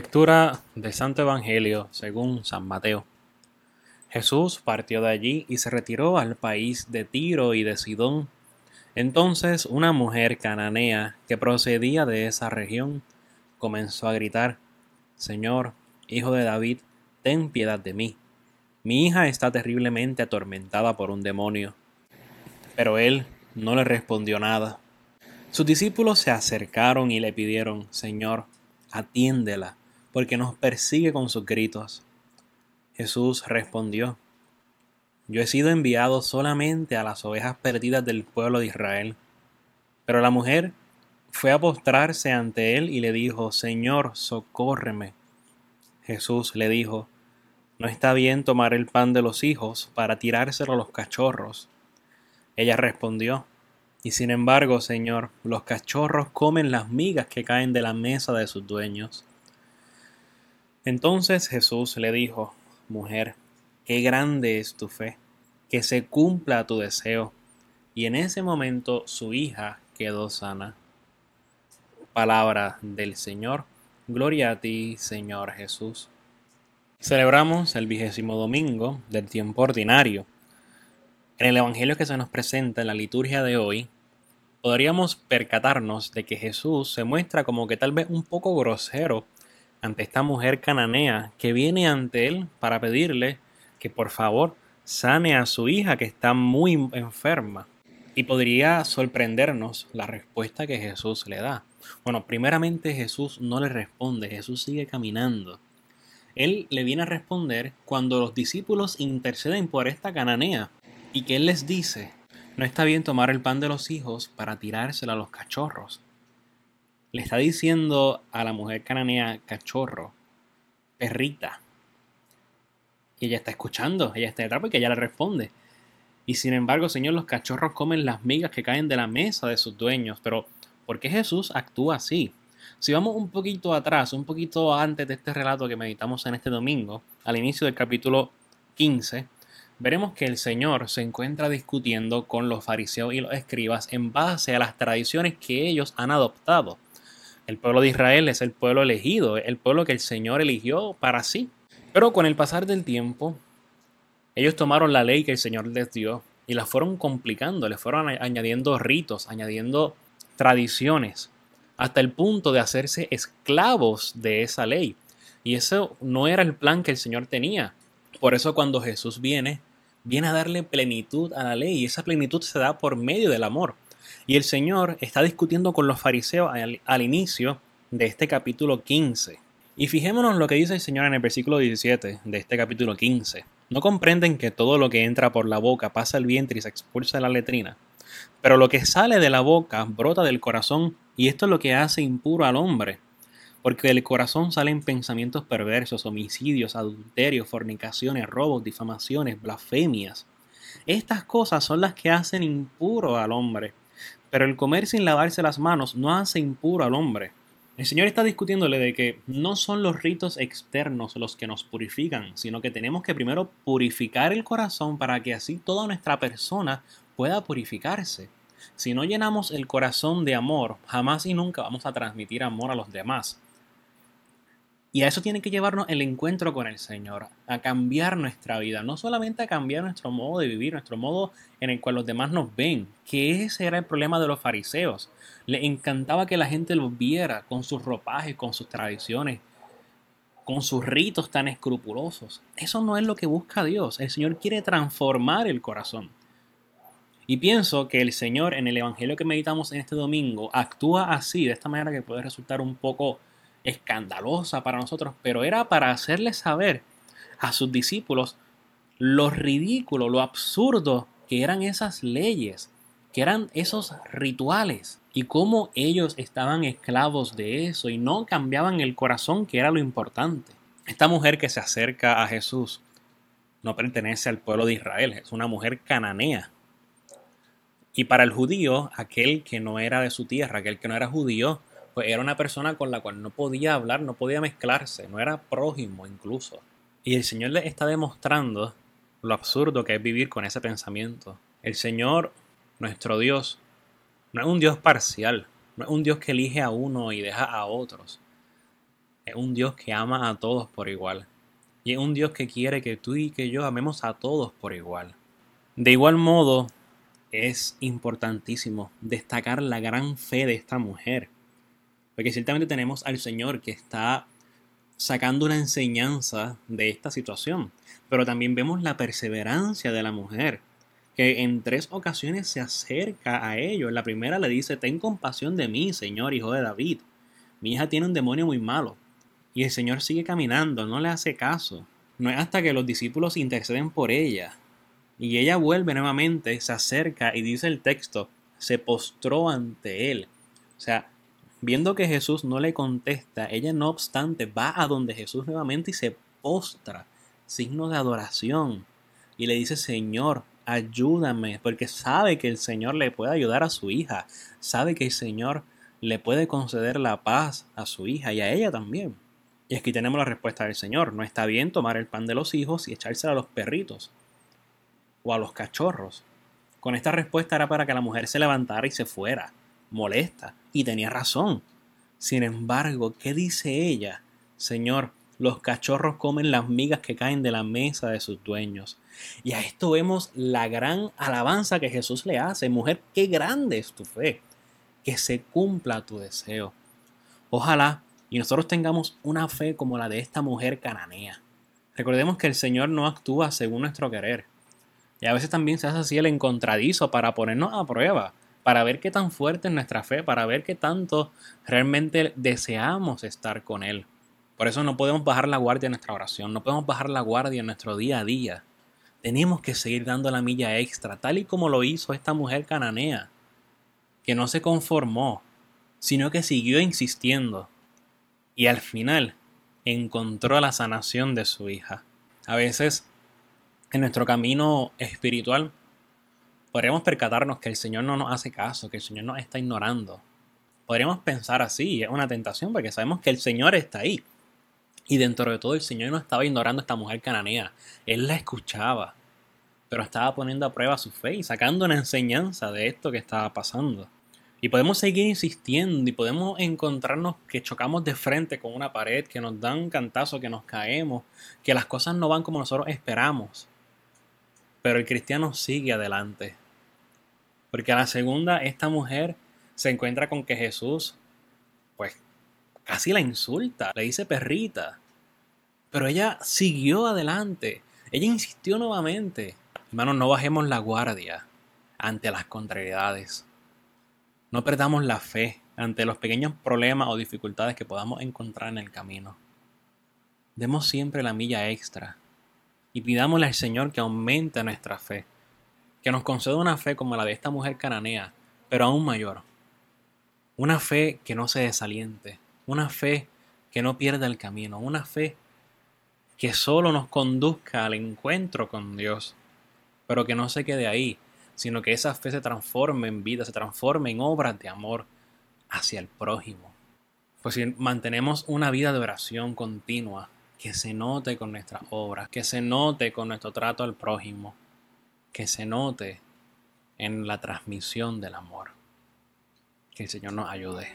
Lectura del Santo Evangelio según San Mateo. Jesús partió de allí y se retiró al país de Tiro y de Sidón. Entonces una mujer cananea que procedía de esa región comenzó a gritar, Señor, hijo de David, ten piedad de mí. Mi hija está terriblemente atormentada por un demonio. Pero él no le respondió nada. Sus discípulos se acercaron y le pidieron, Señor, atiéndela, porque nos persigue con sus gritos. Jesús respondió, Yo he sido enviado solamente a las ovejas perdidas del pueblo de Israel. Pero la mujer fue a postrarse ante él y le dijo, Señor, socórreme. Jesús le dijo, No está bien tomar el pan de los hijos para tirárselo a los cachorros. Ella respondió, y sin embargo, Señor, los cachorros comen las migas que caen de la mesa de sus dueños. Entonces Jesús le dijo, Mujer, qué grande es tu fe, que se cumpla tu deseo. Y en ese momento su hija quedó sana. Palabra del Señor. Gloria a ti, Señor Jesús. Celebramos el vigésimo domingo del tiempo ordinario. En el Evangelio que se nos presenta en la liturgia de hoy, podríamos percatarnos de que Jesús se muestra como que tal vez un poco grosero ante esta mujer cananea que viene ante él para pedirle que por favor sane a su hija que está muy enferma. Y podría sorprendernos la respuesta que Jesús le da. Bueno, primeramente Jesús no le responde, Jesús sigue caminando. Él le viene a responder cuando los discípulos interceden por esta cananea y que Él les dice, no está bien tomar el pan de los hijos para tirárselo a los cachorros. Le está diciendo a la mujer cananea cachorro, perrita. Y ella está escuchando, ella está detrás porque ella le responde. Y sin embargo, Señor, los cachorros comen las migas que caen de la mesa de sus dueños. Pero, ¿por qué Jesús actúa así? Si vamos un poquito atrás, un poquito antes de este relato que meditamos en este domingo, al inicio del capítulo 15, veremos que el Señor se encuentra discutiendo con los fariseos y los escribas en base a las tradiciones que ellos han adoptado. El pueblo de Israel es el pueblo elegido, el pueblo que el Señor eligió para sí. Pero con el pasar del tiempo, ellos tomaron la ley que el Señor les dio y la fueron complicando, le fueron añadiendo ritos, añadiendo tradiciones, hasta el punto de hacerse esclavos de esa ley. Y eso no era el plan que el Señor tenía. Por eso cuando Jesús viene, viene a darle plenitud a la ley y esa plenitud se da por medio del amor. Y el Señor está discutiendo con los fariseos al, inicio de este capítulo 15. Y fijémonos lo que dice el Señor en el versículo 17 de este capítulo 15. No comprenden que todo lo que entra por la boca pasa al vientre y se expulsa de la letrina. Pero lo que sale de la boca brota del corazón y esto es lo que hace impuro al hombre porque del corazón salen pensamientos perversos, homicidios, adulterios, fornicaciones, robos, difamaciones, blasfemias. Estas cosas son las que hacen impuro al hombre. Pero el comer sin lavarse las manos no hace impuro al hombre. El Señor está discutiéndole de que no son los ritos externos los que nos purifican, sino que tenemos que primero purificar el corazón para que así toda nuestra persona pueda purificarse. Si no llenamos el corazón de amor, jamás y nunca vamos a transmitir amor a los demás. Y a eso tiene que llevarnos el encuentro con el Señor, a cambiar nuestra vida, no solamente a cambiar nuestro modo de vivir, nuestro modo en el cual los demás nos ven, que ese era el problema de los fariseos. Le encantaba que la gente los viera con sus ropajes, con sus tradiciones, con sus ritos tan escrupulosos. Eso no es lo que busca Dios. El Señor quiere transformar el corazón. Y pienso que el Señor en el Evangelio que meditamos en este domingo actúa así, de esta manera que puede resultar un poco escandalosa para nosotros, pero era para hacerles saber a sus discípulos lo ridículo, lo absurdo que eran esas leyes, que eran esos rituales y cómo ellos estaban esclavos de eso y no cambiaban el corazón, que era lo importante. Esta mujer que se acerca a Jesús no pertenece al pueblo de Israel, es una mujer cananea. Y para el judío, aquel que no era de su tierra, aquel que no era judío, pues era una persona con la cual no podía hablar, no podía mezclarse, no era prójimo incluso. Y el Señor le está demostrando lo absurdo que es vivir con ese pensamiento. El Señor, nuestro Dios, no es un Dios parcial, no es un Dios que elige a uno y deja a otros. es un Dios que ama a todos por igual. Y es un Dios que quiere que tú y que yo amemos a todos por igual. De igual modo, es importantísimo destacar la gran fe de esta mujer. Porque ciertamente tenemos al Señor que está sacando una enseñanza de esta situación. Pero también vemos la perseverancia de la mujer, que en tres ocasiones se acerca a ellos. La primera le dice, ten compasión de mí, Señor, hijo de David. Mi hija tiene un demonio muy malo. Y el Señor sigue caminando, no le hace caso. No es hasta que los discípulos interceden por ella. Y ella vuelve nuevamente, se acerca y dice el texto, se postró ante él. O sea, Viendo que Jesús no le contesta, ella no obstante va a donde Jesús nuevamente y se postra, signo de adoración, y le dice, Señor, ayúdame, porque sabe que el Señor le puede ayudar a su hija, sabe que el Señor le puede conceder la paz a su hija y a ella también. Y aquí tenemos la respuesta del Señor, no está bien tomar el pan de los hijos y echárselo a los perritos o a los cachorros. Con esta respuesta era para que la mujer se levantara y se fuera molesta. Y tenía razón. Sin embargo, ¿qué dice ella? Señor, los cachorros comen las migas que caen de la mesa de sus dueños. Y a esto vemos la gran alabanza que Jesús le hace. Mujer, qué grande es tu fe. Que se cumpla tu deseo. Ojalá y nosotros tengamos una fe como la de esta mujer cananea. Recordemos que el Señor no actúa según nuestro querer. Y a veces también se hace así el encontradizo para ponernos a prueba para ver qué tan fuerte es nuestra fe, para ver qué tanto realmente deseamos estar con Él. Por eso no podemos bajar la guardia en nuestra oración, no podemos bajar la guardia en nuestro día a día. Tenemos que seguir dando la milla extra, tal y como lo hizo esta mujer cananea, que no se conformó, sino que siguió insistiendo y al final encontró la sanación de su hija. A veces en nuestro camino espiritual podríamos percatarnos que el Señor no nos hace caso, que el Señor nos está ignorando. Podríamos pensar así, es una tentación porque sabemos que el Señor está ahí. Y dentro de todo el Señor no estaba ignorando a esta mujer cananea. Él la escuchaba, pero estaba poniendo a prueba su fe y sacando una enseñanza de esto que estaba pasando. Y podemos seguir insistiendo y podemos encontrarnos que chocamos de frente con una pared, que nos dan un cantazo, que nos caemos, que las cosas no van como nosotros esperamos. Pero el cristiano sigue adelante. Porque a la segunda, esta mujer se encuentra con que Jesús, pues, casi la insulta, le dice perrita. Pero ella siguió adelante. Ella insistió nuevamente. Hermanos, no bajemos la guardia ante las contrariedades. No perdamos la fe ante los pequeños problemas o dificultades que podamos encontrar en el camino. Demos siempre la milla extra y pidámosle al Señor que aumente nuestra fe, que nos conceda una fe como la de esta mujer cananea, pero aún mayor. Una fe que no se desaliente, una fe que no pierda el camino, una fe que solo nos conduzca al encuentro con Dios, pero que no se quede ahí, sino que esa fe se transforme en vida, se transforme en obras de amor hacia el prójimo. Pues si mantenemos una vida de oración continua, que se note con nuestras obras, que se note con nuestro trato al prójimo, que se note en la transmisión del amor. Que el Señor nos ayude.